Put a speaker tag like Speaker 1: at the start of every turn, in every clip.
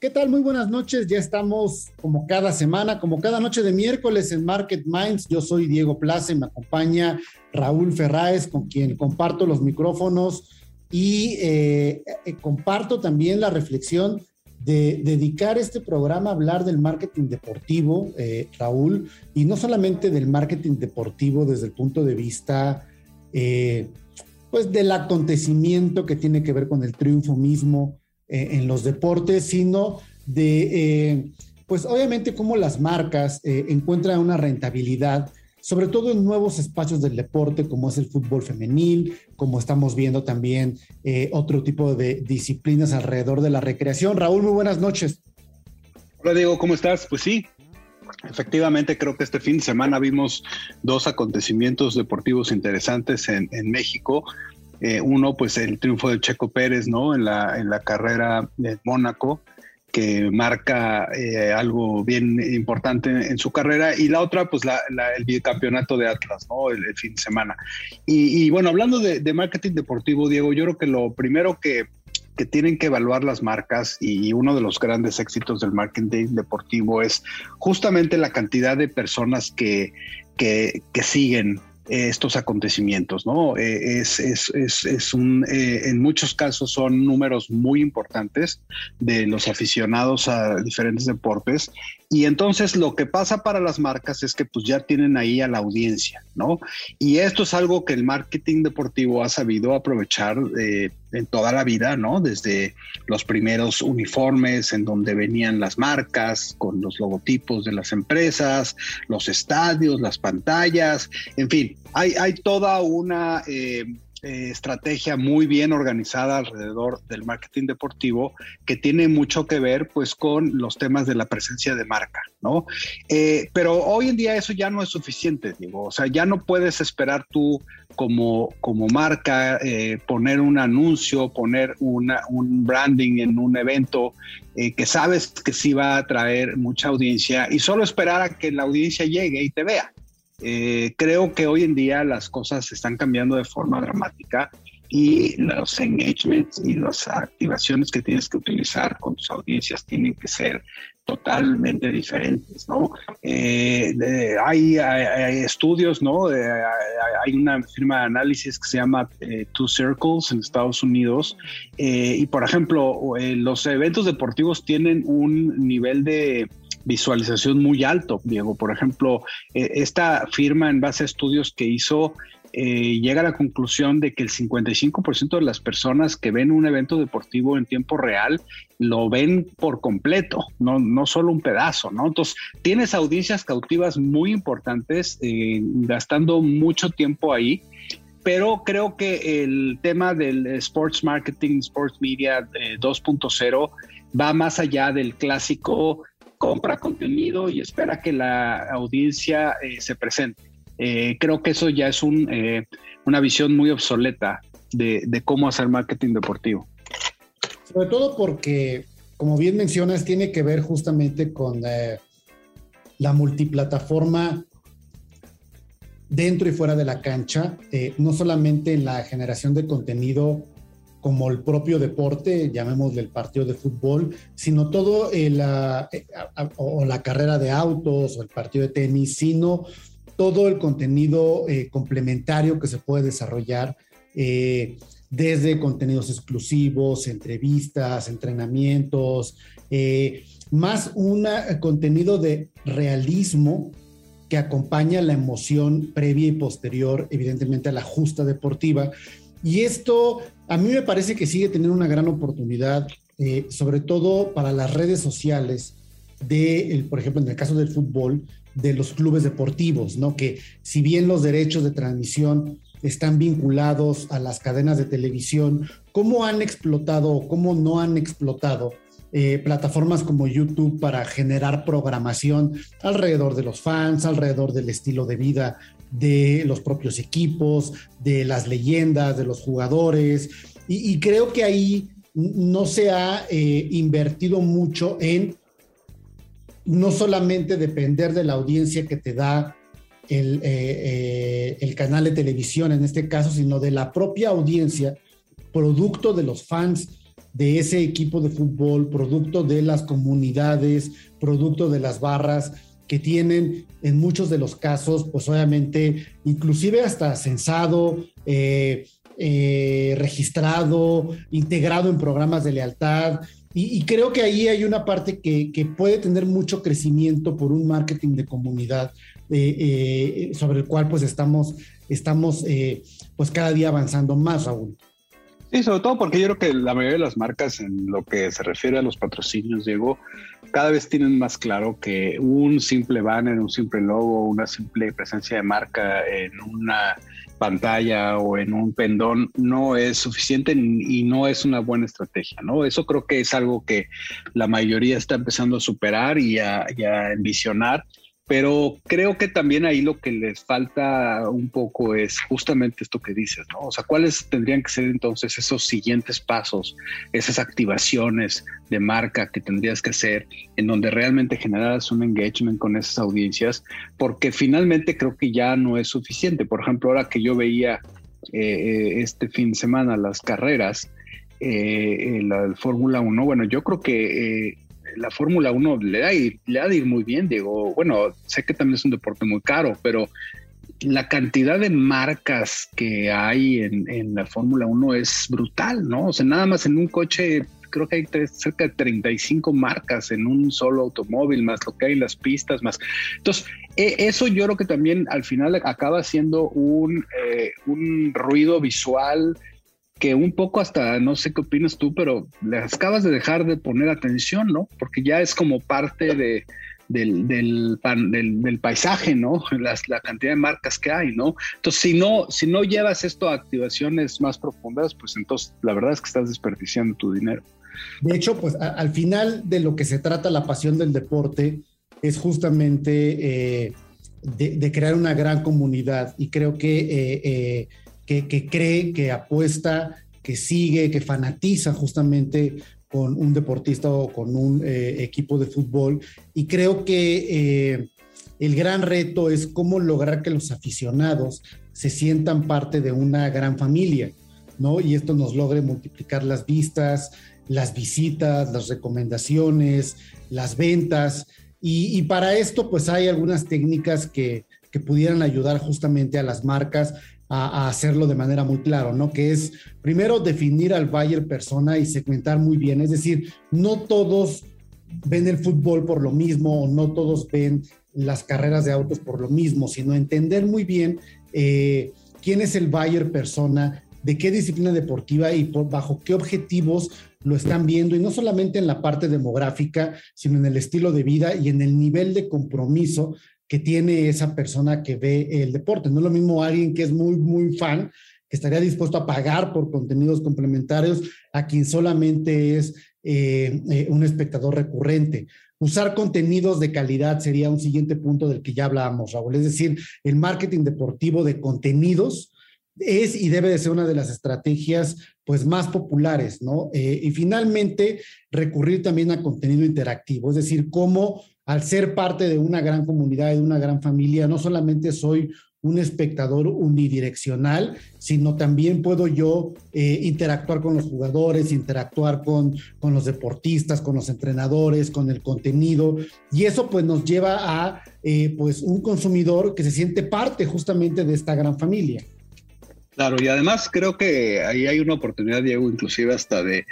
Speaker 1: ¿Qué tal? Muy buenas noches. Ya estamos como cada semana, como cada noche de miércoles en Market Minds. Yo soy Diego Plaza y me acompaña Raúl Ferráez, con quien comparto los micrófonos y eh, eh, comparto también la reflexión de dedicar este programa a hablar del marketing deportivo, eh, Raúl, y no solamente del marketing deportivo desde el punto de vista, pues, del acontecimiento que tiene que ver con el triunfo mismo eh, en los deportes, sino de, eh, pues obviamente cómo las marcas eh, encuentran una rentabilidad, sobre todo en nuevos espacios del deporte, como es el fútbol femenil, como estamos viendo también otro tipo de disciplinas alrededor de la recreación. Raúl, muy buenas noches.
Speaker 2: Hola Diego, ¿cómo estás? Pues sí, Efectivamente, creo que este fin de semana vimos dos acontecimientos deportivos interesantes en México. Eh, uno, pues el triunfo de Checo Pérez, ¿no? En la, en la carrera de Mónaco, que marca eh, algo bien importante en, su carrera. Y la otra, pues el bicampeonato de Atlas, ¿no? El, fin de semana. Y, bueno, hablando de, marketing deportivo, Diego, yo creo que lo primero que, que tienen que evaluar las marcas y uno de los grandes éxitos del marketing deportivo es justamente la cantidad de personas que, que siguen estos acontecimientos, ¿no? Eh, es, es, es, es un, eh, en muchos casos son números muy importantes de los aficionados a diferentes deportes y entonces lo que pasa para las marcas es que pues ya tienen ahí a la audiencia, ¿no? Y esto es algo que el marketing deportivo ha sabido aprovechar eh, en toda la vida, ¿no? Desde los primeros uniformes en donde venían las marcas con los logotipos de las empresas, los estadios, las pantallas, en fin, hay, toda una... Eh, eh, estrategia muy bien organizada alrededor del marketing deportivo que tiene mucho que ver pues con los temas de la presencia de marca, ¿no? Eh, pero hoy en día eso ya no es suficiente, digo, o sea, ya no puedes esperar tú como, como marca eh, poner un anuncio, poner una, un branding en un evento que sabes que sí va a traer mucha audiencia y solo esperar a que la audiencia llegue y te vea. Eh, creo que hoy en día las cosas están cambiando de forma dramática y los engagements y las activaciones que tienes que utilizar con tus audiencias tienen que ser totalmente diferentes, ¿no? Eh, hay, estudios, ¿no? hay una firma de análisis que se llama eh, Two Circles en Estados Unidos y, por ejemplo, los eventos deportivos tienen un nivel de visualización muy alto, Diego. Por ejemplo, eh, esta firma en base a estudios que hizo eh, llega a la conclusión de que el 55% de las personas que ven un evento deportivo en tiempo real lo ven por completo, no, no solo un pedazo, ¿no? Entonces, tienes audiencias cautivas muy importantes, eh, gastando mucho tiempo ahí, pero creo que el tema del sports marketing, sports media 2.0 va más allá del clásico compra contenido y espera que la audiencia eh, se presente. Eh, creo que eso ya es eh, una visión muy obsoleta de, cómo hacer marketing deportivo.
Speaker 1: Sobre todo porque, como bien mencionas, tiene que ver justamente con la multiplataforma dentro y fuera de la cancha, no solamente en la generación de contenido como el propio deporte, llamémosle el partido de fútbol, sino todo la, eh, o la carrera de autos o el partido de tenis, sino todo el contenido eh, complementario que se puede desarrollar eh, desde contenidos exclusivos, entrevistas, entrenamientos, más un contenido de realismo que acompaña la emoción previa y posterior, evidentemente, a la justa deportiva. Y esto a mí me parece que sigue teniendo una gran oportunidad, eh, sobre todo para las redes sociales, de, por ejemplo, en el caso del fútbol, de los clubes deportivos, ¿no? Que si bien los derechos de transmisión están vinculados a las cadenas de televisión, ¿cómo han explotado o cómo no han explotado eh, plataformas como YouTube para generar programación alrededor de los fans, alrededor del estilo de vida de los propios equipos, de las leyendas, de los jugadores. Y, creo que ahí no se ha eh, invertido mucho en no solamente depender de la audiencia que te da el, eh, el, canal de televisión en este caso, sino de la propia audiencia, producto de los fans de ese equipo de fútbol, producto de las comunidades, producto de las barras que tienen en muchos de los casos, pues obviamente, inclusive hasta censado, eh, eh, registrado, integrado en programas de lealtad. Y, creo que ahí hay una parte que, puede tener mucho crecimiento por un marketing de comunidad eh, sobre el cual pues estamos, estamos pues cada día avanzando más, Raúl.
Speaker 2: Sí, sobre todo porque yo creo que la mayoría de las marcas en lo que se refiere a los patrocinios, Diego, cada vez tienen más claro que un simple banner, un simple logo, una simple presencia de marca en una pantalla o en un pendón no es suficiente y no es una buena estrategia, ¿no? Eso creo que es algo que la mayoría está empezando a superar y a, y a envisionar pero creo que también ahí lo que les falta un poco es justamente esto que dices, ¿no? O sea, ¿cuáles tendrían que ser entonces esos siguientes pasos, esas activaciones de marca que tendrías que hacer en donde realmente generaras un engagement con esas audiencias? Porque finalmente creo que ya no es suficiente. Por ejemplo, ahora que yo veía eh, eh, este fin de semana las carreras, eh, la Fórmula 1, bueno, yo creo que la Fórmula 1 le da, le da de ir muy bien, Diego. Bueno, sé que también es un deporte muy caro, pero la cantidad de marcas que hay en, la Fórmula 1 es brutal, ¿no? O sea, nada más en un coche, creo que hay cerca de 35 marcas en un solo automóvil, más lo que hay en las pistas, más. Entonces, e, eso yo creo que también al final acaba siendo un, eh, un ruido visual que un poco hasta, no sé qué opinas tú, pero le acabas de dejar de poner atención, ¿no? Porque ya es como parte de, del, del, paisaje, ¿no? La cantidad de marcas que hay, ¿no? Entonces, si no, si no llevas esto a activaciones más profundas, pues entonces la verdad es que estás desperdiciando tu dinero.
Speaker 1: De hecho, pues al final de lo que se trata la pasión del deporte es justamente eh, de, crear una gran comunidad y creo que eh, eh, que, cree, que apuesta, que sigue, que fanatiza justamente con un deportista o con un eh, equipo de fútbol. Y creo que eh, el gran reto es cómo lograr que los aficionados se sientan parte de una gran familia, ¿no? Y esto nos logre multiplicar las vistas, las visitas, las recomendaciones, las ventas. Y, para esto, pues hay algunas técnicas que, que pudieran ayudar justamente a las marcas a, hacerlo de manera muy claro, ¿no? Que es primero definir al buyer persona y segmentar muy bien, es decir, no todos ven el fútbol por lo mismo no todos ven las carreras de autos por lo mismo, sino entender muy bien eh, quién es el buyer persona, de qué disciplina deportiva y bajo qué objetivos lo están viendo, y no solamente en la parte demográfica, sino en el estilo de vida y en el nivel de compromiso que tiene esa persona que ve el deporte. No es lo mismo alguien que es muy, muy fan, que estaría dispuesto a pagar por contenidos complementarios, a quien solamente es eh, eh, un espectador recurrente. Usar contenidos de calidad sería un siguiente punto del que ya hablábamos, Raúl. Es decir, el marketing deportivo de contenidos es y debe de ser una de las estrategias pues más populares, ¿no? Eh, y finalmente, recurrir también a contenido interactivo, es decir, cómo al ser parte de una gran comunidad, de una gran familia, no solamente soy un espectador unidireccional, sino también puedo yo eh, interactuar con los jugadores, interactuar con, con los deportistas, con los entrenadores, con el contenido, y eso pues nos lleva a eh, pues un consumidor que se siente parte justamente de esta gran familia.
Speaker 2: Claro, y además creo que ahí hay una oportunidad, Diego, inclusive hasta de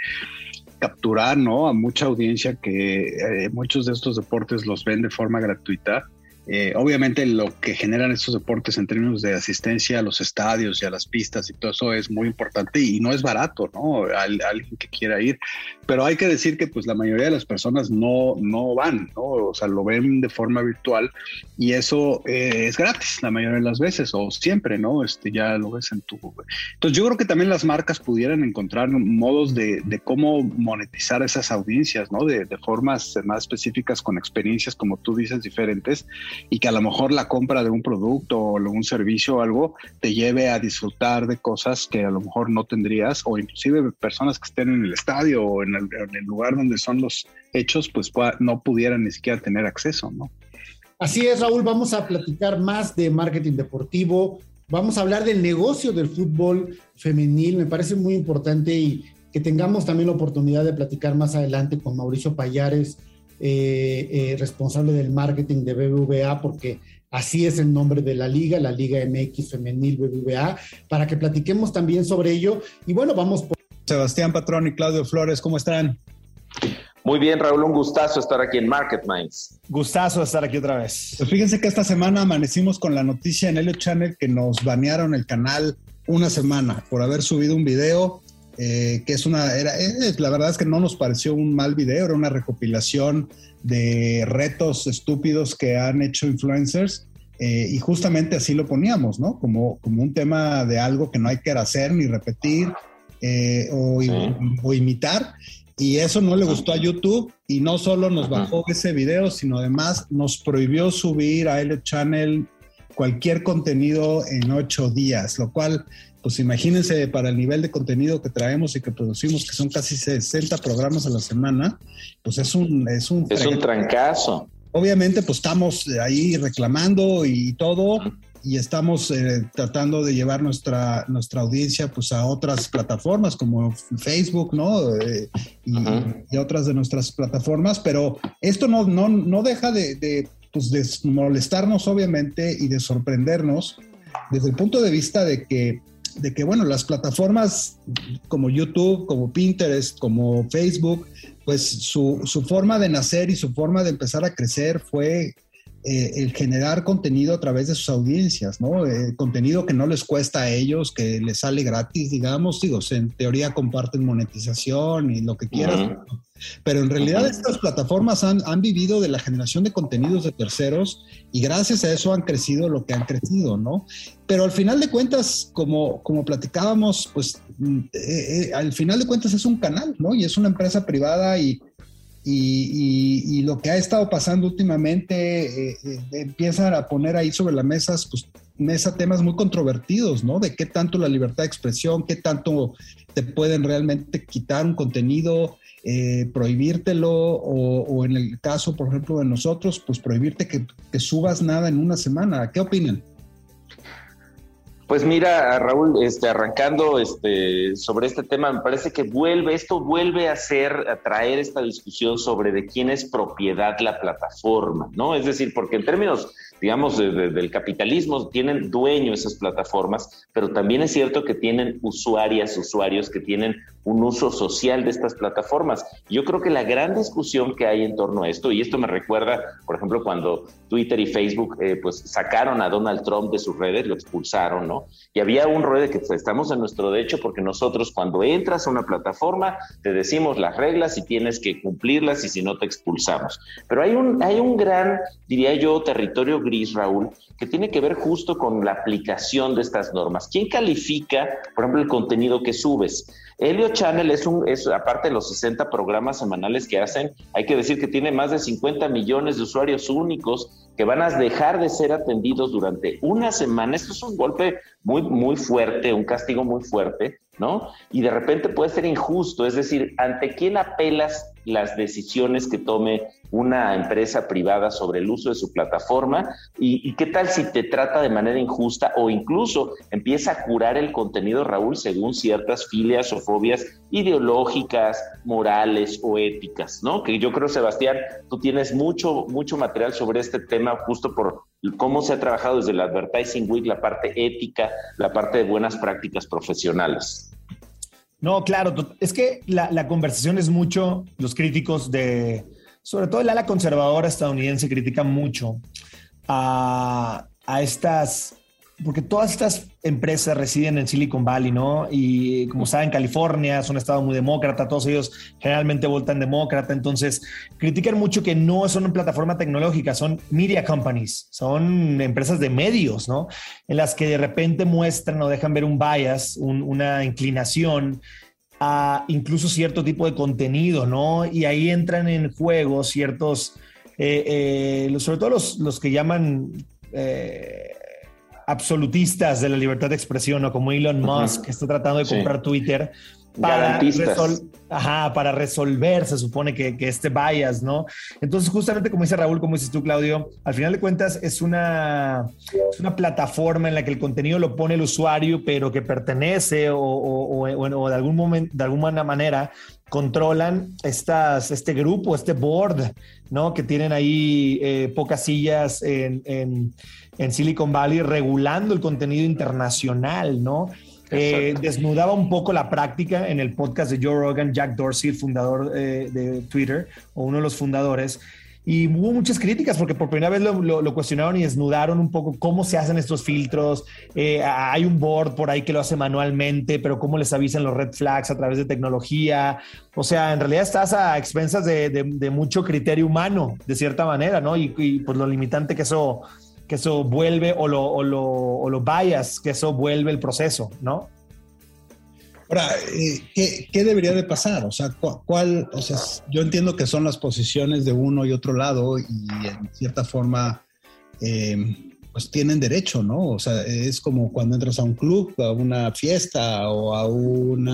Speaker 3: capturar, ¿no? A mucha audiencia que eh, muchos de estos deportes los ven de forma gratuita eh, obviamente lo que generan estos deportes en términos de asistencia a los estadios y a las pistas y todo eso es muy importante y no es barato, ¿no? alguien que quiera ir, pero hay que decir que pues la mayoría de las personas no, no van, ¿no? O sea, lo ven de forma virtual y eso eh, es gratis la mayoría de las veces o siempre, ¿no? Este ya lo ves en tu... Entonces yo creo que también las marcas pudieran encontrar modos de, de cómo monetizar esas audiencias, ¿no? De, de formas más específicas con experiencias, como tú dices, diferentes y que a lo mejor la compra de un producto o un servicio o algo te lleve a disfrutar de cosas que a lo mejor no tendrías o inclusive personas que estén en el estadio o en el, lugar donde son los hechos pues no pudieran ni siquiera tener acceso, ¿no?
Speaker 1: Así es, Raúl, vamos a platicar más de marketing deportivo, vamos a hablar del negocio del fútbol femenil, me parece muy importante y que tengamos también la oportunidad de platicar más adelante con Mauricio Payares, eh, eh, responsable del marketing de BBVA, porque así es el nombre de la liga, la Liga MX Femenil BBVA, para que platiquemos también sobre ello. Y bueno, vamos por...
Speaker 2: Sebastián Patrón y Claudio Flores, ¿cómo están?
Speaker 4: Muy bien, Raúl, un gustazo estar aquí en Market Minds.
Speaker 2: Gustazo estar aquí otra vez. Pues fíjense que esta semana amanecimos con la noticia en Helio Channel que nos banearon el canal una semana por haber subido un video eh, que es una, era, la verdad es que no nos pareció un mal video, era una recopilación de retos estúpidos que han hecho influencers eh, y justamente así lo poníamos, ¿no? Como, como un tema de algo que no hay que hacer ni repetir eh, o, o, imitar. Y eso no le gustó a YouTube y no solo nos bajó ese video, sino además nos prohibió subir a Elliot Channel cualquier contenido en ocho días, lo cual pues imagínense para el nivel de contenido que traemos y que producimos, que son casi 60 programas a la semana, pues es un... Es un,
Speaker 4: es un trancazo.
Speaker 2: Obviamente, pues estamos ahí reclamando y todo, y estamos eh, tratando de llevar nuestra, nuestra audiencia pues a otras plataformas como Facebook, ¿no? Eh, y, otras de nuestras plataformas, pero esto no, no, no deja de, de, pues, de molestarnos, obviamente, y de sorprendernos desde el punto de vista de que de que, bueno, las plataformas como YouTube, como Pinterest, como Facebook, pues su, su forma de nacer y su forma de empezar a crecer fue eh, el generar contenido a través de sus audiencias, ¿no? Eh, contenido que no les cuesta a ellos, que les sale gratis, digamos, digo, en teoría comparten monetización y lo que quieran, pero en realidad estas plataformas han, han, vivido de la generación de contenidos de terceros y gracias a eso han crecido lo que han crecido, ¿no? Pero al final de cuentas, como, como platicábamos, pues eh, al final de cuentas es un canal, ¿no? Y es una empresa privada y y, lo que ha estado pasando últimamente eh, eh, empieza a poner ahí sobre la mesa, pues, mesa temas muy controvertidos, ¿no? De qué tanto la libertad de expresión, qué tanto te pueden realmente quitar un contenido, eh, prohibírtelo, o, en el caso, por ejemplo, de nosotros, pues prohibirte que, que subas nada en una semana. ¿Qué opinan?
Speaker 4: Pues mira, Raúl, este, arrancando este, sobre este tema, me parece que vuelve, esto vuelve a ser, a traer esta discusión sobre de quién es propiedad la plataforma, ¿no? Es decir, porque en términos digamos, del capitalismo, tienen dueño esas plataformas, pero también es cierto que tienen usuarias, usuarios que tienen un uso social de estas plataformas. Yo creo que la gran discusión que hay en torno a esto, y esto me recuerda, por ejemplo, cuando Twitter y Facebook eh, pues sacaron a Donald Trump de sus redes, lo expulsaron, ¿no? Y había un rollo de que pues, estamos en nuestro derecho porque nosotros cuando entras a una plataforma te decimos las reglas y tienes que cumplirlas y si no te expulsamos. Pero hay un, hay un gran, diría yo, territorio gris, Raúl, que tiene que ver justo con la aplicación de estas normas. ¿Quién califica, por ejemplo, el contenido que subes? Helio Channel es un, es, aparte de los 60 programas semanales que hacen, hay que decir que tiene más de 50 millones de usuarios únicos que van a dejar de ser atendidos durante una semana. Esto es un golpe muy, muy fuerte, un castigo muy fuerte, ¿no? Y de repente puede ser injusto, es decir, ¿ante quién apelas las decisiones que tome una empresa privada sobre el uso de su plataforma y, qué tal si te trata de manera injusta o incluso empieza a curar el contenido, Raúl, según ciertas filias o fobias ideológicas, morales o éticas, ¿no? Que yo creo, Sebastián, tú tienes mucho, mucho material sobre este tema justo por cómo se ha trabajado desde la Advertising Week, la parte ética, la parte de buenas prácticas profesionales.
Speaker 5: No, claro, es que la, la conversación es mucho, los críticos de, sobre todo el ala conservadora estadounidense critica mucho a, a estas, porque todas estas empresas residen en Silicon Valley, ¿no? Y como saben, California es un estado muy demócrata, todos ellos generalmente votan demócrata, entonces critican mucho que no son una plataforma tecnológica, son media companies, son empresas de medios, ¿no? En las que de repente muestran o dejan ver un bias, un- una inclinación a incluso cierto tipo de contenido, ¿no? Y ahí entran en juego ciertos, eh, eh, sobre todo los, los que llaman eh, absolutistas de la libertad de expresión, o como Elon. Musk, que está tratando de
Speaker 4: Sí.
Speaker 5: comprar Twitter. Para, resol- ajá, para resolver, se supone que, que este bias, ¿no? Entonces, justamente como dice Raúl, como dices tú, Claudio, al final de cuentas es una, es una plataforma en la que el contenido lo pone el usuario, pero que pertenece o, o- o- o- o de, algún momento, de alguna manera controlan estas, este grupo, este board, ¿no? Que tienen ahí eh, pocas sillas en, en- en Silicon Valley regulando el contenido internacional, ¿no? Eh, desnudaba un poco la práctica en el podcast de Joe Rogan, Jack Dorsey, el fundador eh, de Twitter, o uno de los fundadores, y hubo muchas críticas porque por primera vez lo, cuestionaron y desnudaron un poco cómo se hacen estos filtros. Eh, hay un board por ahí que lo hace manualmente, pero cómo les avisan los red flags a través de tecnología. O sea, en realidad estás a expensas de mucho criterio humano, de cierta manera, ¿no? Y, y, pues lo limitante que eso, que eso vuelve o lo, o lo, o lo bias que eso vuelve el proceso, ¿no?
Speaker 6: Ahora, eh, ¿qué, qué debería de pasar? O sea, cu- ¿cuál? O sea, yo entiendo que son las posiciones de uno y otro lado y en cierta forma, eh, pues tienen derecho, ¿no? O sea, es como cuando entras a un club, a una fiesta o a un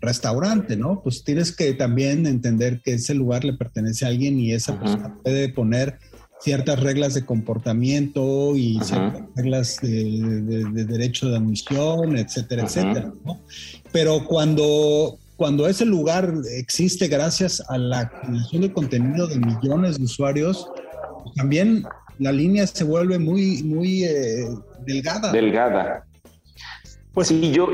Speaker 6: restaurante, ¿no? Pues tienes que también entender que ese lugar le pertenece a alguien y esa
Speaker 4: Ajá.
Speaker 6: persona puede poner ciertas reglas de comportamiento y
Speaker 4: Ajá.
Speaker 6: ciertas reglas de, de- de derecho de admisión, etcétera,
Speaker 4: Ajá.
Speaker 6: etcétera, ¿no? Pero cuando, cuando ese lugar existe gracias a la creación de contenido de millones de usuarios, pues también la línea se vuelve muy, muy eh, delgada.
Speaker 4: Delgada. Pues sí, yo.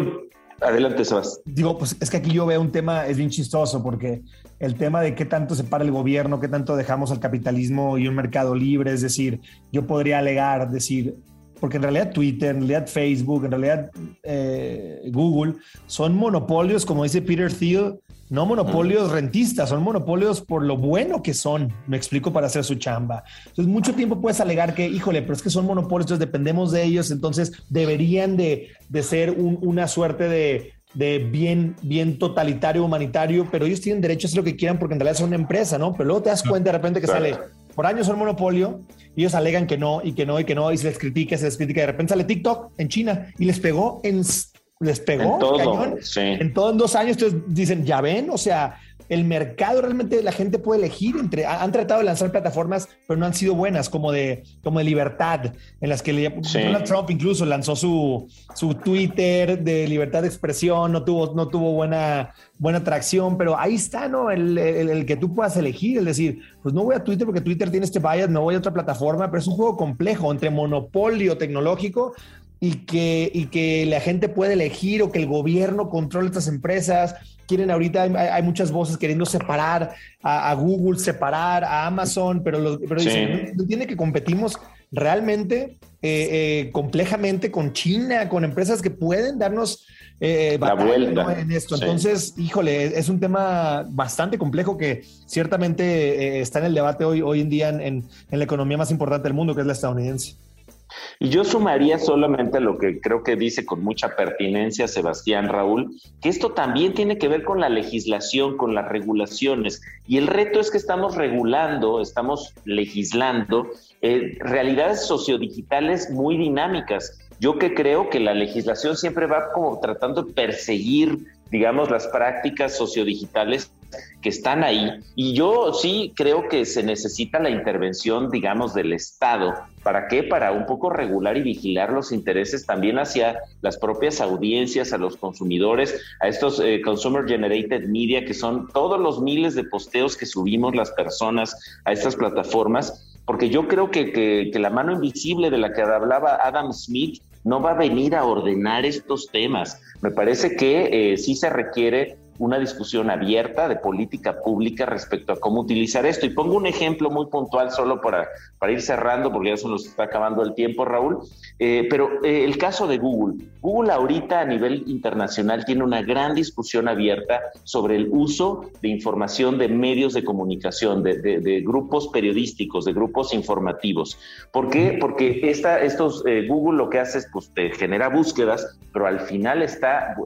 Speaker 4: Adelante, Sebas.
Speaker 5: Digo, pues es que aquí yo veo un tema, es bien chistoso, porque el tema de qué tanto separa el gobierno, qué tanto dejamos al capitalismo y un mercado libre, es decir, yo podría alegar, decir, porque en realidad Twitter, en realidad Facebook, en realidad eh, Google, son monopolios, como dice Peter Thiel, no monopolios rentistas, son monopolios por lo bueno que son, me explico, para hacer su chamba. Entonces, mucho tiempo puedes alegar que, híjole, pero es que son monopolios, entonces dependemos de ellos, entonces deberían de, de ser un- una suerte de, de bien, bien totalitario, humanitario, pero ellos tienen derecho a hacer lo que quieran porque en realidad son una empresa, ¿no? Pero luego te das cuenta de repente que
Speaker 4: Claro.
Speaker 5: sale, por años son monopolio, y ellos alegan que no, y que no, y que no, y se les critica, se les critica, de repente sale TikTok en China y les pegó en... Les pegó
Speaker 4: En todo,
Speaker 5: cañón.
Speaker 4: sí.
Speaker 5: En todo en dos años, entonces dicen, ya ven, o sea, el mercado realmente la gente puede elegir entre, ha- han tratado de lanzar plataformas, pero no han sido buenas, como de, como de libertad, en las que le-
Speaker 4: Sí.
Speaker 5: Donald Trump incluso lanzó su, su Twitter de libertad de expresión, no tuvo, no tuvo buena, buena atracción, pero ahí está, ¿no? El, el- el que tú puedas elegir, es decir, pues no voy a Twitter porque Twitter tiene este bias, no voy a otra plataforma, pero es un juego complejo entre monopolio tecnológico y que, y que la gente puede elegir o que el gobierno controle estas empresas. Quieren ahorita, hay, hay muchas voces queriendo separar a, a Google, separar a Amazon, pero, los, pero
Speaker 4: Sí.
Speaker 5: dicen, no, entiende que competimos realmente, eh, eh, complejamente con China, con empresas que pueden darnos eh,
Speaker 4: La vuelta.
Speaker 5: ¿no? en esto.
Speaker 4: Sí.
Speaker 5: Entonces, híjole, es un tema bastante complejo que ciertamente eh, está en el debate hoy, hoy en día en, en- en la economía más importante del mundo, que es la estadounidense.
Speaker 4: Y yo sumaría solamente lo que creo que dice con mucha pertinencia Sebastián Raúl, que esto también tiene que ver con la legislación, con las regulaciones. Y el reto es que estamos regulando, estamos legislando eh, realidades sociodigitales muy dinámicas. Yo que creo que la legislación siempre va como tratando de perseguir, digamos, las prácticas sociodigitales que están ahí. Y yo sí creo que se necesita la intervención, digamos, del Estado. ¿Para qué? Para un poco regular y vigilar los intereses también hacia las propias audiencias, a los consumidores, a estos eh, Consumer Generated Media, que son todos los miles de posteos que subimos las personas a estas plataformas. Porque yo creo que, que, la mano invisible de la que hablaba Adam Smith no va a venir a ordenar estos temas. Me parece que eh, sí se requiere una discusión abierta de política pública respecto a cómo utilizar esto. Y pongo un ejemplo muy puntual solo para, para ir cerrando, porque ya se nos está acabando el tiempo, Raúl. Eh, pero eh, el caso de Google. Google ahorita a nivel internacional tiene una gran discusión abierta sobre el uso de información de medios de comunicación, de, grupos periodísticos, de grupos informativos. ¿Por qué? Porque esta, estos, eh, Google lo que hace es, pues, genera búsquedas, pero al final está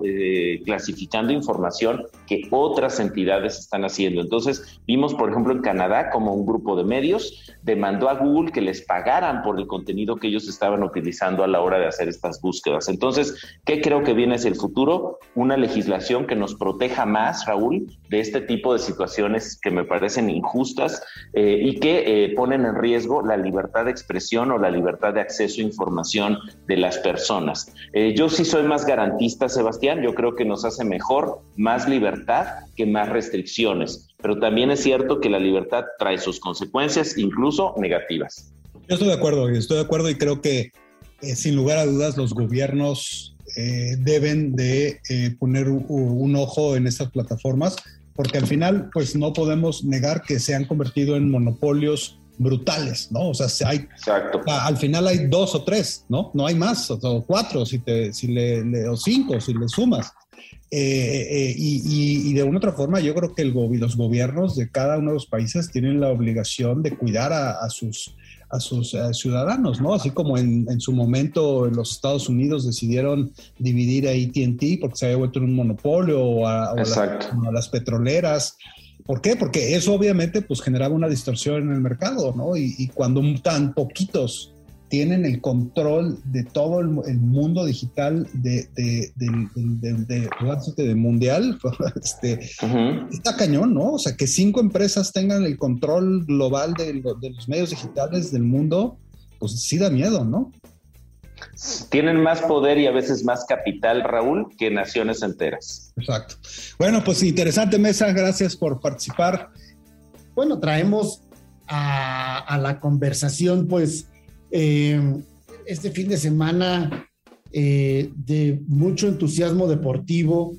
Speaker 4: clasificando información que otras entidades están haciendo. Entonces, vimos, por ejemplo, en Canadá como un grupo de medios demandó a Google que les pagaran por el contenido que ellos estaban utilizando a la hora de hacer estas búsquedas. Entonces, ¿qué creo que viene hacia el futuro? Una legislación que nos proteja más, Raúl, de este tipo de situaciones que me parecen injustas eh, y que eh, ponen en riesgo la libertad de expresión o la libertad de acceso a información de las personas. Eh, yo sí soy más garantista, Sebastián, yo creo que nos hace mejor, más libertad que más restricciones, pero también es cierto que la libertad trae sus consecuencias, incluso negativas.
Speaker 2: Yo estoy de acuerdo, estoy de acuerdo y creo que eh, sin lugar a dudas los gobiernos eh, deben de eh, poner un, ojo en estas plataformas porque al final pues no podemos negar que se han convertido en monopolios brutales, ¿no? O sea, hay,
Speaker 4: Exacto.
Speaker 2: al final hay dos o tres, ¿no? No hay más, o, cuatro, si te, si le, o cinco, si le sumas. Eh, eh, y, de una otra forma, yo creo que el, los gobiernos de cada uno de los países tienen la obligación de cuidar a, sus, a sus eh, ciudadanos, ¿no? Así como en, su momento los Estados Unidos decidieron dividir a ATT porque se había vuelto un monopolio o a, las petroleras. ¿Por qué? Porque eso obviamente pues generaba una distorsión en el mercado, ¿no? Y, y cuando tan poquitos tienen el control de todo el, mundo digital de, de, de, mundial, este, está cañón, ¿no? O sea, que cinco empresas tengan el control global de, los medios digitales del mundo, pues sí da miedo, ¿no?
Speaker 4: Tienen más poder y a veces más capital, Raúl, que naciones enteras.
Speaker 2: Exacto. Bueno, pues interesante mesa, gracias por participar.
Speaker 1: Bueno, traemos a, a la conversación, pues, eh, este fin de semana eh, de mucho entusiasmo deportivo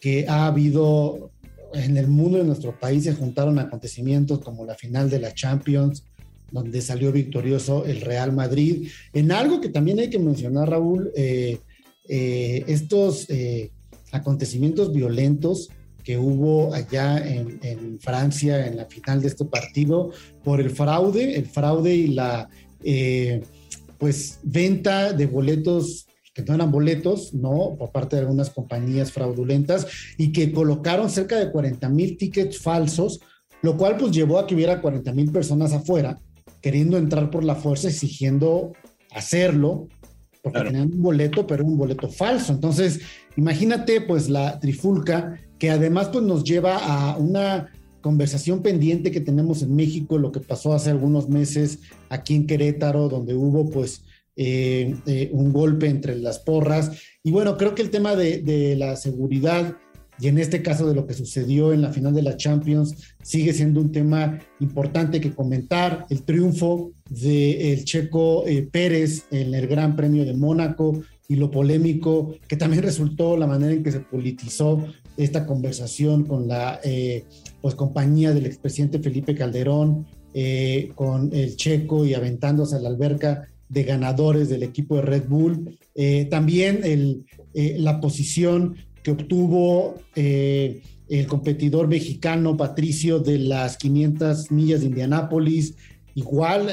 Speaker 1: que ha habido en el mundo de nuestro país. Se juntaron acontecimientos como la final de la Champions, donde salió victorioso el Real Madrid. En algo que también hay que mencionar, Raúl, eh, estos acontecimientos violentos que hubo allá en, en, Francia en la final de este partido por el fraude, el fraude y la eh, pues venta de boletos que no eran boletos, ¿no? Por parte de algunas compañías fraudulentas y que colocaron cerca de 40 mil tickets falsos, lo cual pues llevó a que hubiera 40 mil personas afuera queriendo entrar por la fuerza, exigiendo hacerlo, porque tenían un boleto, pero un boleto falso. Entonces, imagínate pues la trifulca que además pues nos lleva a una conversación pendiente que tenemos en México, lo que pasó hace algunos meses aquí en Querétaro, donde hubo pues eh, eh, un golpe entre las porras. Y bueno, creo que el tema de, la seguridad y en este caso de lo que sucedió en la final de la Champions sigue siendo un tema importante que comentar. El triunfo del checo eh, Pérez en el Gran Premio de Mónaco y lo polémico que también resultó la manera en que se politizó esta conversación con la pues compañía del expresidente Felipe Calderón, eh, con el checo y aventándose a la alberca de ganadores del equipo de Red Bull. Eh, también el, eh, la posición que obtuvo el competidor mexicano Patricio de las 500 millas de Indianápolis, igual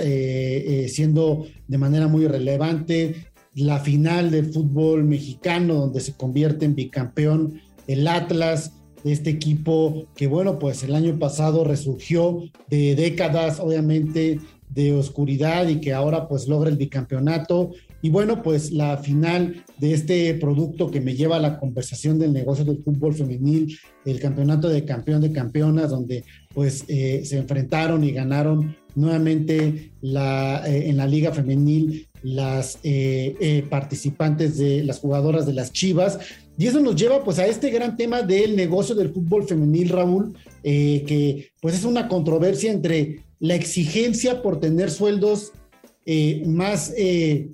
Speaker 1: siendo de manera muy relevante la final del fútbol mexicano donde se convierte en bicampeón el Atlas este equipo que, bueno, pues el año pasado resurgió de décadas, obviamente, de oscuridad y que ahora pues logra el bicampeonato. Y bueno, pues la final de este producto que me lleva a la conversación del negocio del fútbol femenil, el campeonato de campeón de campeonas, donde pues eh, se enfrentaron y ganaron nuevamente la, eh, en la liga femenil las eh, participantes de las jugadoras de las Chivas. Y eso nos lleva pues a este gran tema del negocio del fútbol femenil, Raúl, eh, que pues es una controversia entre la exigencia por tener sueldos eh, más, eh,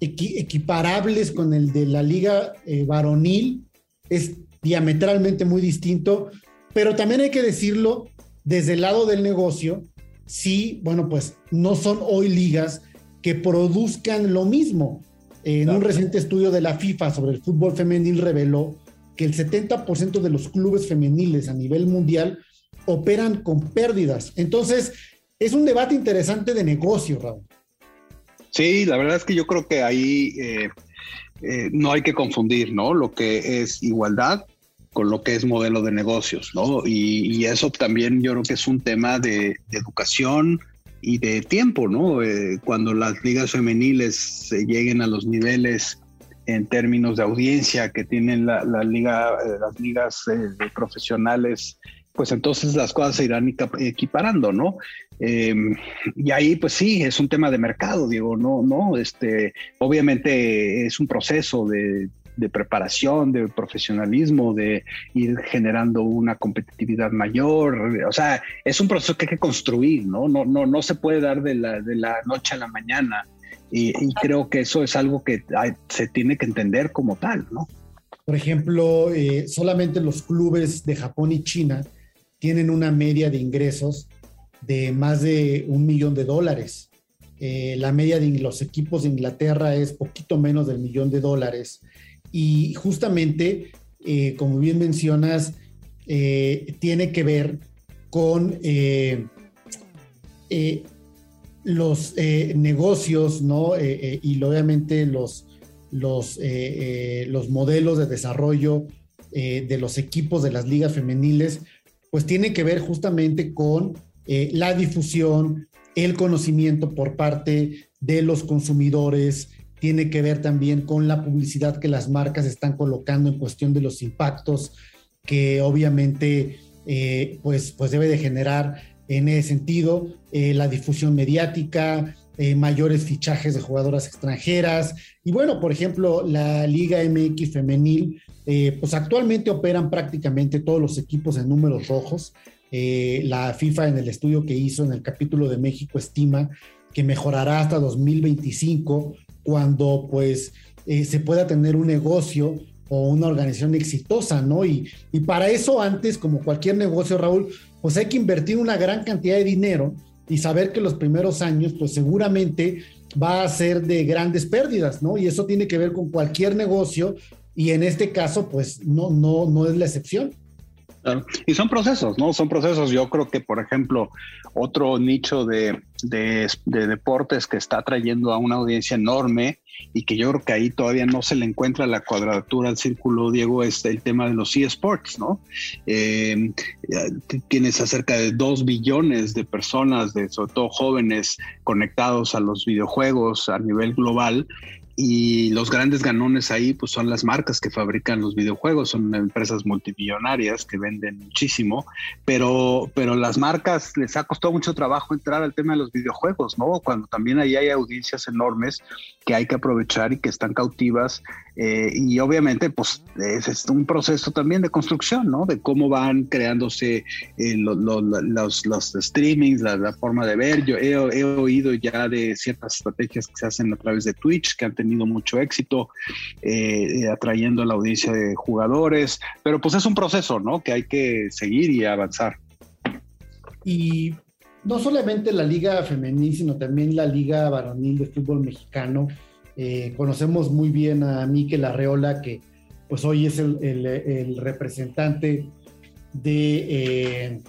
Speaker 1: equiparables con el de la liga varonil, es diametralmente muy distinto, pero también hay que decirlo desde el lado del negocio, sí, bueno, pues no son hoy ligas que produzcan lo mismo. En un reciente estudio de la FIFA sobre el fútbol femenil reveló que el 70% de los clubes femeniles a nivel mundial operan con pérdidas. Entonces, es un debate interesante de negocio, Raúl.
Speaker 2: Sí, la verdad es que yo creo que ahí eh, eh, no hay que confundir, ¿no? Lo que es igualdad con lo que es modelo de negocios, ¿no? Y, eso también yo creo que es un tema de, educación y de tiempo, ¿no? Eh, cuando las ligas femeniles lleguen a los niveles en términos de audiencia que tienen la, liga, las ligas profesionales pues entonces las cosas se irán equiparando, ¿no? Em, y ahí, pues sí, es un tema de mercado, digo, no, no, este, obviamente es un proceso de, preparación, de profesionalismo, de ir generando una competitividad mayor, o sea, es un proceso que hay que construir, ¿no? No, no, no se puede dar de la, de la noche a la mañana. Y, creo que eso es algo que se tiene que entender como tal, ¿no?
Speaker 1: Por ejemplo, eh, solamente los clubes de Japón y China tienen una media de ingresos de más de un millón de dólares. Eh, la media de los equipos de Inglaterra es poquito menos del millón de dólares. Y justamente, eh, como bien mencionas, eh, tiene que ver con los negocios, ¿no? y obviamente los, los, los modelos de desarrollo de los equipos de las ligas femeniles, pues tiene que ver justamente con eh, la difusión, el conocimiento por parte de los consumidores, tiene que ver también con la publicidad que las marcas están colocando en cuestión de los impactos que obviamente eh, pues, pues debe de generar en ese sentido eh, la difusión mediática, mayores fichajes de jugadoras extranjeras. Y bueno, por ejemplo, la Liga MX femenil eh, pues actualmente operan prácticamente todos los equipos en números rojos. Eh, la FIFA en el estudio que hizo en el capítulo de México estima que mejorará hasta 2025 cuando pues eh, se pueda tener un negocio o una organización exitosa, ¿no? Y, y para eso antes, como cualquier negocio, Raúl, pues hay que invertir una gran cantidad de dinero y saber que los primeros años, pues seguramente va a ser de grandes pérdidas, ¿no? Y eso tiene que ver con cualquier negocio y en este caso, pues no, no, no es la excepción.
Speaker 2: Y son procesos, ¿no? Son procesos. Yo creo que, por ejemplo, otro nicho de, deportes que está trayendo a una audiencia enorme y que yo creo que ahí todavía no se le encuentra la cuadratura al círculo, Diego, es el tema de los eSports, ¿no? Eh, tienes acerca de dos billones de personas, de, sobre todo jóvenes, conectados a los videojuegos a nivel global y los grandes ganones ahí pues son las marcas que fabrican los videojuegos, son empresas multimillonarias que venden muchísimo, pero, pero las marcas les ha costado mucho trabajo entrar al tema de los videojuegos, ¿no? Cuando también ahí hay audiencias enormes que hay que aprovechar y que están cautivas eh, y obviamente pues es, un proceso también de construcción, ¿no? De cómo van creándose eh, los, los, streamings, la, forma de ver. Yo he, he oído ya de ciertas estrategias que se hacen a través de Twitch que han tenido tenido mucho éxito, eh, eh, atrayendo la audiencia de jugadores, pero pues es un proceso, ¿no? Que hay que seguir y avanzar.
Speaker 1: Y no solamente la liga femenil, sino también la liga varonil de fútbol mexicano. Eh, conocemos muy bien a Miquel Arreola, que pues hoy es el, representante de,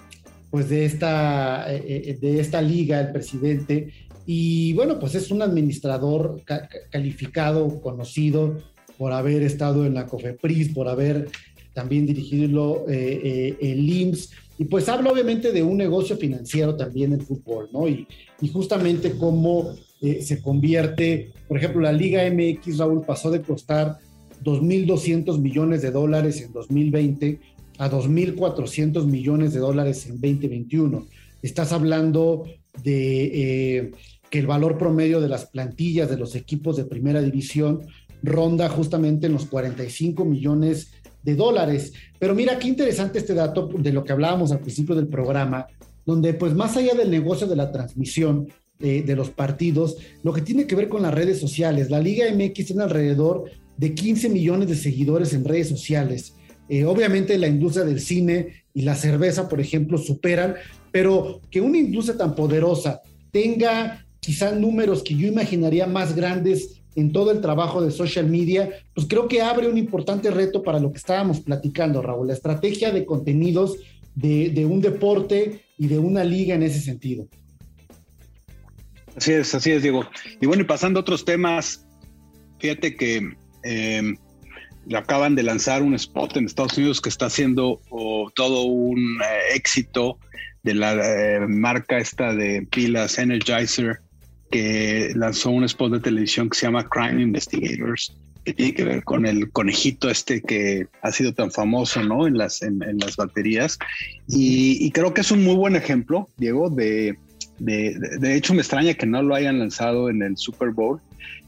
Speaker 1: pues de, esta, de esta liga, el presidente, y bueno, pues es un administrador calificado, conocido por haber estado en la COFEPRIS, por haber también dirigido eh, eh, el IMSS. Y pues habla obviamente de un negocio financiero también el fútbol, ¿no? Y, justamente cómo eh, se convierte, por ejemplo, la Liga MX, Raúl, pasó de costar 2.200 millones de dólares en 2020 a 2.400 millones de dólares en 2021. Estás hablando de que el valor promedio de las plantillas de los equipos de primera división ronda justamente en los 45 millones de dólares. Pero mira qué interesante este dato de lo que hablábamos al principio del programa, donde pues más allá del negocio de la transmisión, eh, de los partidos, lo que tiene que ver con las redes sociales. La Liga MX tiene alrededor de 15 millones de seguidores en redes sociales. Eh, obviamente la industria del cine y la cerveza, por ejemplo, superan, pero que una industria tan poderosa tenga quizá números que yo imaginaría más grandes en todo el trabajo de social media, pues creo que abre un importante reto para lo que estábamos platicando, Raúl, la estrategia de contenidos de, un deporte y de una liga en ese sentido.
Speaker 2: Así es, así es, Diego. Y bueno, y pasando a otros temas, fíjate que eh, acaban de lanzar un spot en Estados Unidos que está haciendo oh, todo un eh, éxito de la eh, marca esta de pilas Energizer, que lanzó un spot de televisión que se llama Crime Investigators, que tiene que ver con el conejito este que ha sido tan famoso, ¿no? En las, en, las baterías. Y, y, creo que es un muy buen ejemplo, Diego, de, de, de, hecho me extraña que no lo hayan lanzado en el Super Bowl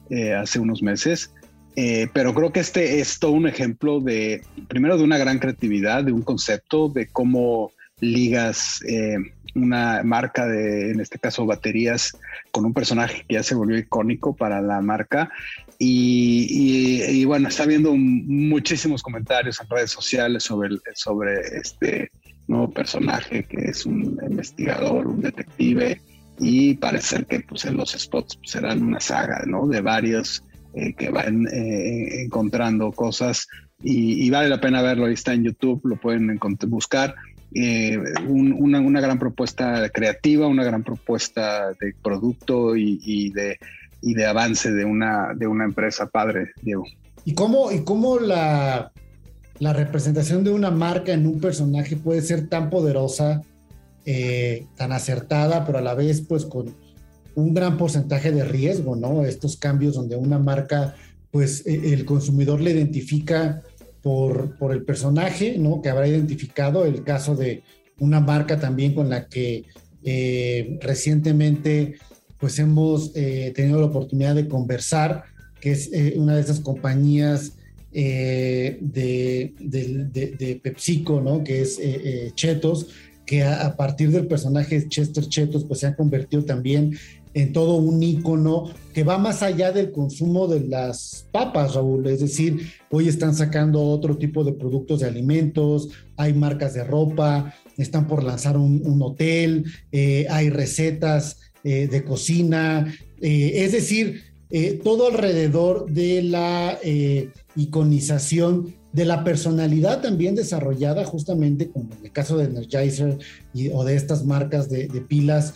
Speaker 2: eh, hace unos meses. Eh, pero creo que este es todo un ejemplo de, primero, de una gran creatividad, de un concepto, de cómo ligas eh, una marca de, en este caso, baterías con un personaje que ya se volvió icónico para la marca. Y, bueno, está viendo muchísimos comentarios en redes sociales sobre, sobre este nuevo personaje que es un investigador, un detective. Y parece que pues, en los spots pues, serán una saga ¿no? de varios eh, que van eh, encontrando cosas y, vale la pena verlo. Ahí está en YouTube, lo pueden buscar. Eh, una, una, gran propuesta creativa, una gran propuesta de producto y, de, y de avance de una, de una empresa padre, Diego.
Speaker 1: ¿Y cómo, y cómo la, la representación de una marca en un personaje puede ser tan poderosa, eh, tan acertada, pero a la vez pues con un gran porcentaje de riesgo, ¿no? Estos cambios donde una marca, pues e, el consumidor le identifica por, por el personaje, ¿no? Que habrá identificado el caso de una marca también con la que eh, recientemente pues hemos eh, tenido la oportunidad de conversar, que es eh, una de esas compañías de, de, PepsiCo, ¿no? Que es Chetos, que a, partir del personaje Chester Chetos pues se ha convertido también en todo un icono que va más allá del consumo de las papas, Raúl. Es decir, hoy están sacando otro tipo de productos de alimentos, hay marcas de ropa, están por lanzar un, hotel, eh, hay recetas eh, de cocina, eh, es decir, todo alrededor de la iconización de la personalidad también desarrollada justamente como en el caso de Energizer o de estas marcas de pilas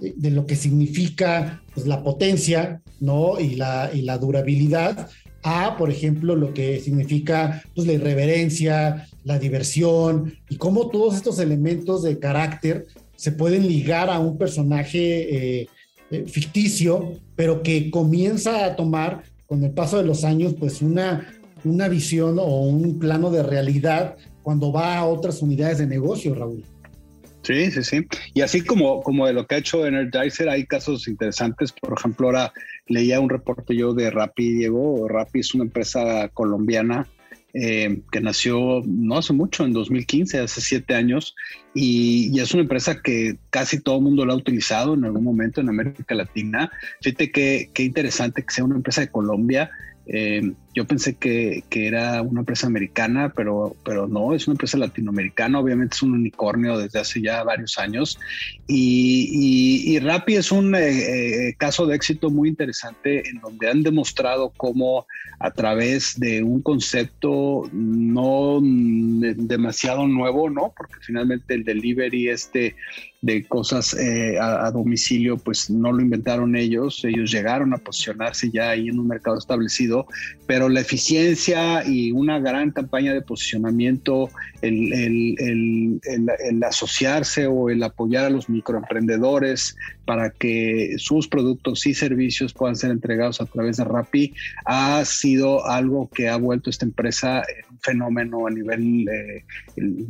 Speaker 1: de lo que significa pues, la potencia ¿no? y, la, y la durabilidad a, por ejemplo, lo que significa pues, la irreverencia, la diversión y cómo todos estos elementos de carácter se pueden ligar a un personaje eh, eh, ficticio, pero que comienza a tomar con el paso de los años pues una, una visión o un plano de realidad cuando va a otras unidades de negocio, Raúl.
Speaker 2: Sí, sí, sí. Y así como, como de lo que ha hecho Energizer, hay casos interesantes. Por ejemplo, ahora leía un reporte yo de Rappi, Diego. Rappi es una empresa colombiana eh, que nació no hace mucho, en 2015, hace siete años, y, es una empresa que casi todo mundo la ha utilizado en algún momento en América Latina. Fíjate qué, qué interesante que sea una empresa de Colombia eh, yo pensé que, era una empresa americana, pero, pero no, es una empresa latinoamericana, obviamente es un unicornio desde hace ya varios años. Y, y, Rappi es un eh, eh, caso de éxito muy interesante en donde han demostrado cómo a través de un concepto no demasiado nuevo, ¿no? Porque finalmente el delivery este de cosas eh, a, domicilio, pues no lo inventaron ellos, ellos llegaron a posicionarse ya ahí en un mercado establecido, pero la eficiencia y una gran campaña de posicionamiento, el, asociarse o el apoyar a los microemprendedores para que sus productos y servicios puedan ser entregados a través de Rappi, ha sido algo que ha vuelto esta empresa un fenómeno a nivel eh,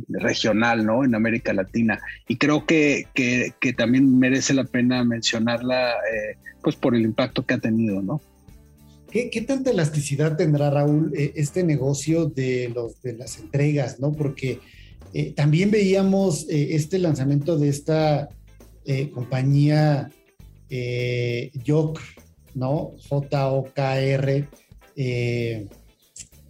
Speaker 2: regional, ¿no? En América Latina. Y creo que, que, también merece la pena mencionarla, eh, pues por el impacto que ha tenido, ¿no?
Speaker 1: ¿Qué, ¿Qué, tanta elasticidad tendrá, Raúl, eh, este negocio de, los, de las entregas, ¿no? Porque también veíamos este lanzamiento de esta compañía eh, Jokr, ¿no? J-O-K-R. Eh,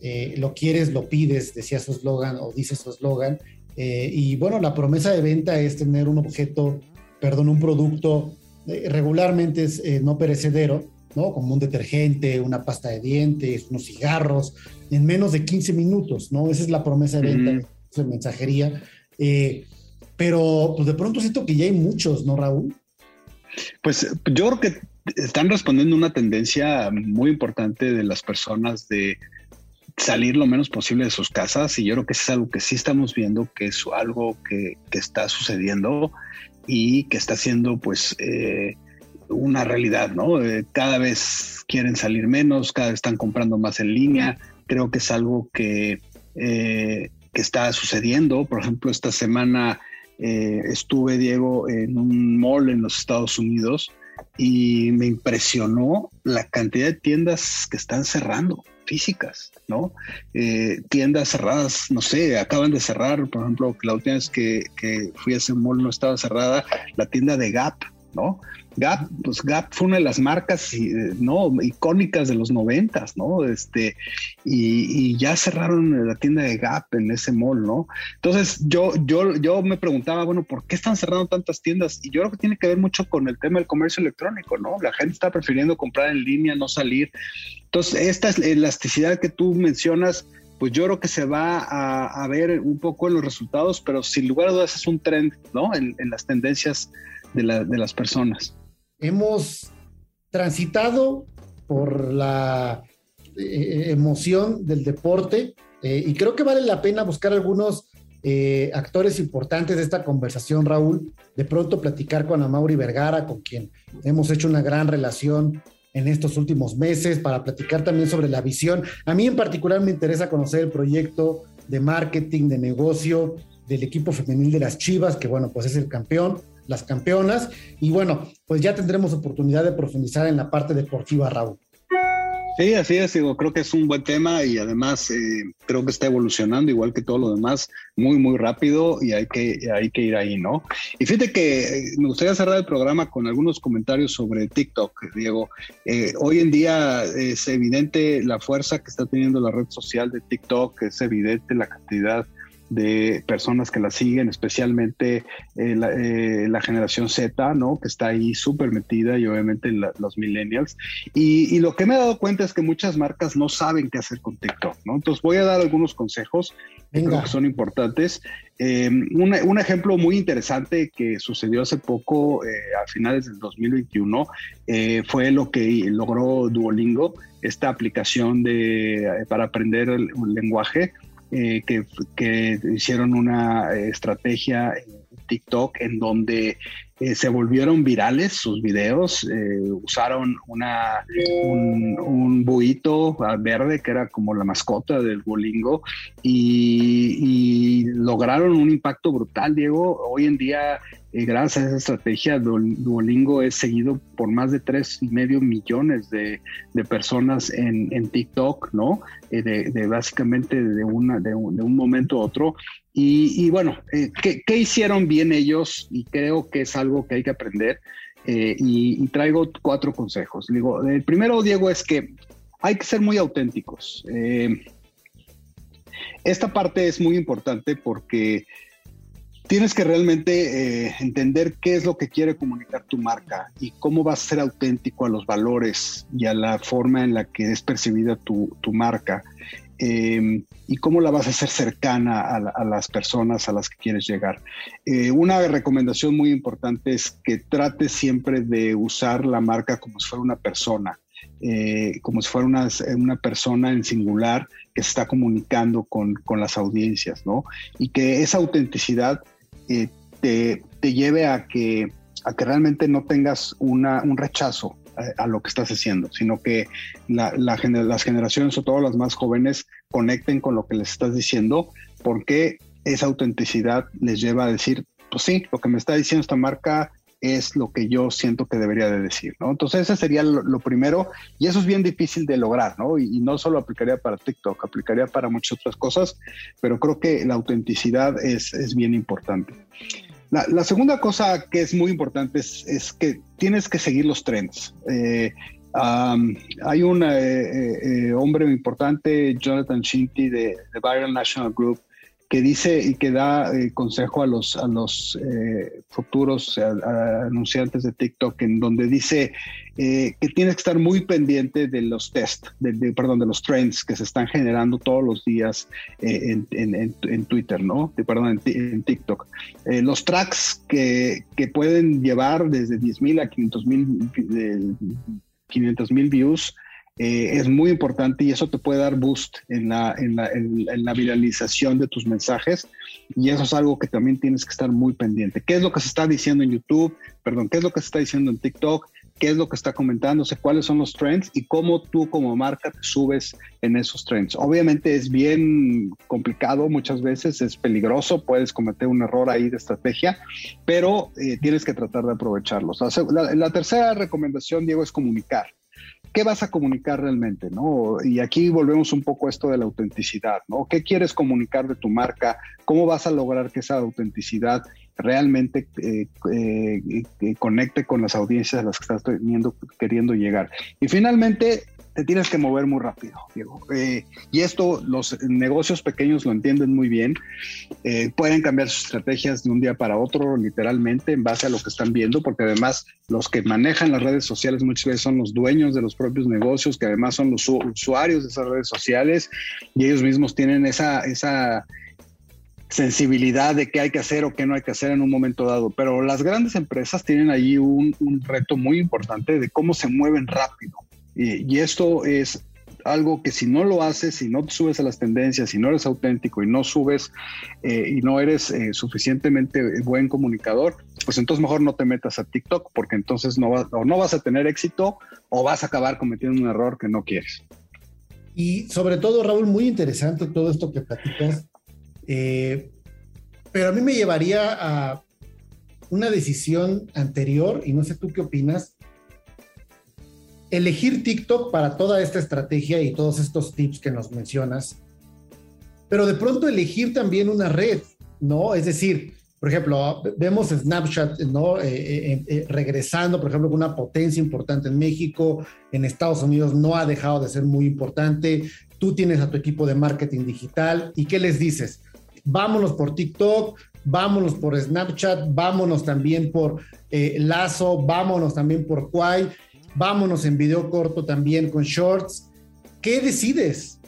Speaker 1: eh, lo quieres, lo pides, decía su eslogan o dice su eslogan. Eh, y bueno, la promesa de venta es tener un objeto, perdón, un producto eh, regularmente es eh, no perecedero, ¿no? Como un detergente, una pasta de dientes, unos cigarros, en menos de 15 minutos, ¿no? Esa es la promesa de venta de mensajería. Eh, pero pues de pronto siento que ya hay muchos, ¿no, Raúl?
Speaker 2: Pues yo creo que están respondiendo una tendencia muy importante de las personas de salir lo menos posible de sus casas y yo creo que es algo que sí estamos viendo que es algo que, que está sucediendo y que está siendo pues eh, una realidad, ¿no? Eh, cada vez quieren salir menos, cada vez están comprando más en línea, creo que es algo que, eh, que está sucediendo, por ejemplo, esta semana eh, estuve, Diego, en un mall en los Estados Unidos y me impresionó la cantidad de tiendas que están cerrando físicas, ¿no? Tiendas cerradas, no sé, acaban de cerrar, por ejemplo, la última vez que, que fui a ese mall no estaba cerrada la tienda de Gap, ¿no? Gap, pues Gap fue una de las marcas eh, icónicas de los noventas, ¿no? Este, y, ya cerraron la tienda de Gap en ese mall, ¿no? Entonces yo, yo, yo me preguntaba, bueno, ¿por qué están cerrando tantas tiendas? Y yo creo que tiene que ver mucho con el tema del comercio electrónico, ¿no? La gente está prefiriendo comprar en línea, no salir. Entonces, esta elasticidad que tú mencionas, pues yo creo que se va a, ver un poco en los resultados, pero sin lugar a dudas es un trend, ¿no? En, las tendencias de, las personas.
Speaker 1: Hemos transitado por la eh, emoción del deporte eh, y creo que vale la pena buscar algunos eh, actores importantes de esta conversación, Raúl. De pronto platicar con Amaury Vergara, con quien hemos hecho una gran relación en estos últimos meses, para platicar también sobre la visión. A mí en particular me interesa conocer el proyecto de marketing, de negocio del equipo femenil de las Chivas, que bueno, pues es el campeón las campeonas. Y bueno, pues ya tendremos oportunidad de profundizar en la parte deportiva, Raúl.
Speaker 2: Sí, así es, digo, creo que es un buen tema y además eh, creo que está evolucionando igual que todo lo demás muy, muy rápido y hay que, hay que ir ahí, ¿no? Y fíjate que me gustaría cerrar el programa con algunos comentarios sobre TikTok, Diego. Eh, hoy en día es evidente la fuerza que está teniendo la red social de TikTok, es evidente la cantidad de personas que la siguen, especialmente eh, la, eh, la, generación Z, ¿no? Que está ahí súper metida y obviamente la, los millennials. Y, y, lo que me he dado cuenta es que muchas marcas no saben qué hacer con TikTok, ¿no? Entonces voy a dar algunos consejos que creo que son importantes. Eh, un, un, ejemplo muy interesante que sucedió hace poco, a finales del 2021, eh, fue lo que logró Duolingo, esta aplicación de, para aprender el, un lenguaje eh, que, que, hicieron una estrategia en TikTok en donde eh, se volvieron virales sus videos, eh, usaron una, un, un, buito verde que era como la mascota del Duolingo y, lograron un impacto brutal, Diego. Hoy en día eh, gracias a esa estrategia, Duolingo es seguido por más de tres y medio millones de, de personas en, en, TikTok, ¿no? De, básicamente de, una, de, un, de un momento a otro. Y, bueno, eh, ¿qué, ¿qué, hicieron bien ellos? Y creo que es algo que hay que aprender. Eh, y, traigo cuatro consejos. El primero, Diego, es que hay que ser muy auténticos. esta parte es muy importante porque tienes que realmente eh, entender qué es lo que quiere comunicar tu marca y cómo vas a ser auténtico a los valores y a la forma en la que es percibida tu, tu marca eh, y cómo la vas a hacer cercana a, la, a, las personas a las que quieres llegar. Eh, una recomendación muy importante es que trates siempre de usar la marca como si fuera una persona. Eh, como si fuera una, una, persona en singular que se está comunicando con, con las audiencias, ¿no? Y que esa autenticidad eh, te, te, lleve a que, a que realmente no tengas una, un rechazo a, lo que estás haciendo, sino que la, la, las generaciones o todas las más jóvenes conecten con lo que les estás diciendo, porque esa autenticidad les lleva a decir, pues sí, lo que me está diciendo esta marca es lo que yo siento que debería de decir, ¿no? Entonces ese sería lo, primero y eso es bien difícil de lograr, ¿no? Y, no solo aplicaría para TikTok, aplicaría para muchas otras cosas, pero creo que la autenticidad es bien importante. La, segunda cosa que es muy importante es, que tienes que seguir los trends. Eh, hay un eh, hombre importante, Jonathan Shinty de, de National Group, que dice y que da eh, consejo a los, a los eh, futuros anunciantes de TikTok, en donde dice eh, que tienes que estar muy pendiente de los test, de, perdón, de los trends que se están generando todos los días en, en, Twitter, ¿no? De, perdón, en, TikTok. los tracks que, que, pueden llevar desde 10 mil a 500 mil 500 mil views eh, es muy importante y eso te puede dar boost en la, en, la, en, la, viralización de tus mensajes y eso es algo que también tienes que estar muy pendiente. ¿Qué es lo que se está diciendo en YouTube? Perdón, ¿qué es lo que se está diciendo en TikTok? ¿Qué es lo que está comentándose? ¿Cuáles son los trends? Y cómo tú como marca te subes en esos trends. Obviamente es bien complicado muchas veces, es peligroso, puedes cometer un error ahí de estrategia, pero eh, tienes que tratar de aprovecharlos. la tercera recomendación, Diego, es comunicar. ¿Qué vas a comunicar realmente? ¿no? Y aquí volvemos un poco a esto de la autenticidad, ¿no? ¿Qué quieres comunicar de tu marca? ¿Cómo vas a lograr que esa autenticidad realmente eh, eh, conecte con las audiencias a las que estás teniendo, queriendo llegar? Y finalmente, te tienes que mover muy rápido, Diego. Eh, y esto los negocios pequeños lo entienden muy bien. Eh, pueden cambiar sus estrategias de un día para otro, literalmente, en base a lo que están viendo, porque además los que manejan las redes sociales muchas veces son los dueños de los propios negocios, que además son los usuarios de esas redes sociales, y ellos mismos tienen esa, esa sensibilidad de qué hay que hacer o qué no hay que hacer en un momento dado. Pero las grandes empresas tienen allí un, un reto muy importante de cómo se mueven rápido. Y, esto es algo que si no lo haces, si no subes a las tendencias, si no eres auténtico y no subes eh, y no eres eh, suficientemente buen comunicador, pues entonces mejor no te metas a TikTok porque entonces no, o no vas a tener éxito o vas a acabar cometiendo un error que no quieres.
Speaker 1: Y sobre todo, Raúl, muy interesante todo esto que platicas, eh, pero a mí me llevaría a una decisión anterior, y no sé tú qué opinas, elegir TikTok para toda esta estrategia y todos estos tips que nos mencionas, pero de pronto elegir también una red, ¿no? Es decir, por ejemplo, vemos Snapchat, ¿no? Eh, eh, eh, regresando, por ejemplo, con una potencia importante en México, en Estados Unidos no ha dejado de ser muy importante. Tú tienes a tu equipo de marketing digital y ¿qué les dices? Vámonos por TikTok, vámonos por Snapchat, vámonos también por Lazo, vámonos también por Quai vámonos en video corto también con shorts. ¿Qué decides?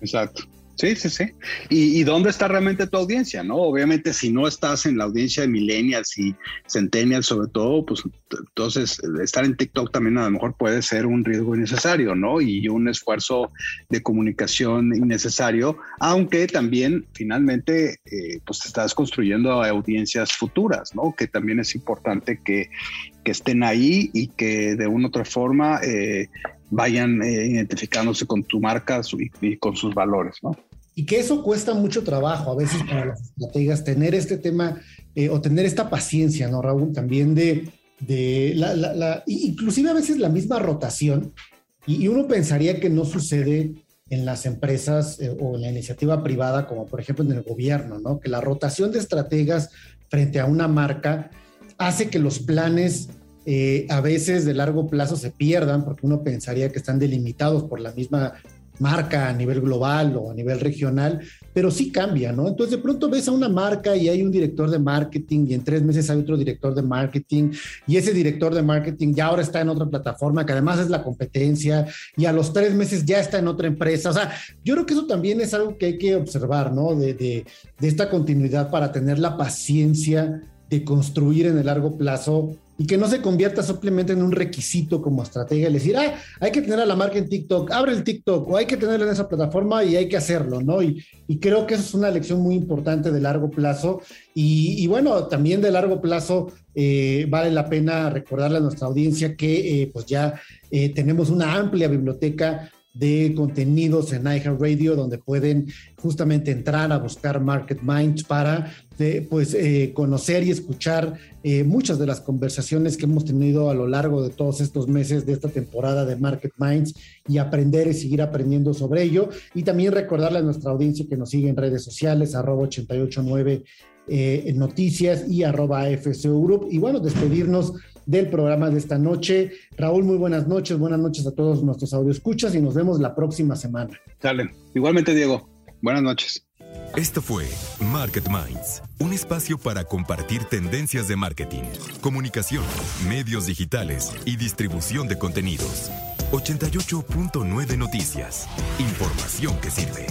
Speaker 2: Exacto. Sí, sí, sí. ¿Y, dónde está realmente tu audiencia? ¿no? Obviamente, si no estás en la audiencia de millennials y centennials sobre todo, pues entonces estar en TikTok también a lo mejor puede ser un riesgo innecesario, ¿no? Y un esfuerzo de comunicación innecesario, aunque también finalmente eh, pues estás construyendo audiencias futuras, ¿no? Que también es importante que, que estén ahí y que de una u otra forma eh, vayan eh, identificándose con tu marca y, con sus valores, ¿no?
Speaker 1: Y que eso cuesta mucho trabajo a veces para las estrategias, tener este tema eh, o tener esta paciencia, ¿no, Raúl? También de, de la, la, inclusive a veces la misma rotación, y, uno pensaría que no sucede en las empresas eh, o en la iniciativa privada, como por ejemplo en el gobierno, ¿no? Que la rotación de estrategas frente a una marca hace que los planes eh, a veces de largo plazo se pierdan porque uno pensaría que están delimitados por la misma marca a nivel global o a nivel regional, pero sí cambia, ¿no? Entonces de pronto ves a una marca y hay un director de marketing y en tres meses hay otro director de marketing y ese director de marketing ya ahora está en otra plataforma que además es la competencia y a los tres meses ya está en otra empresa. O sea, yo creo que eso también es algo que hay que observar, ¿no? De, esta continuidad para tener la paciencia de construir en el largo plazo y que no se convierta simplemente en un requisito como estrategia, decir, ah, hay que tener a la marca en TikTok, abre el TikTok o hay que tenerlo en esa plataforma y hay que hacerlo, ¿no? Y, y creo que eso es una lección muy importante de largo plazo y, y bueno, también de largo plazo eh, vale la pena recordarle a nuestra audiencia que eh, pues ya eh, tenemos una amplia biblioteca de contenidos en iHeartRadio donde pueden justamente entrar a buscar Market Minds para pues eh, conocer y escuchar eh, muchas de las conversaciones que hemos tenido a lo largo de todos estos meses de esta temporada de Market Minds y aprender y seguir aprendiendo sobre ello y también recordarle a nuestra audiencia que nos sigue en redes sociales arroba 889 eh, noticias y arroba FCO Group. Y bueno, despedirnos del programa de esta noche. Raúl, muy buenas noches, buenas noches a todos nuestros escuchas y nos vemos la próxima semana.
Speaker 2: Dale, igualmente Diego, buenas noches.
Speaker 7: Esto fue Market Minds, un espacio para compartir tendencias de marketing, comunicación, medios digitales y distribución de contenidos. 88.9 Noticias. Información que sirve.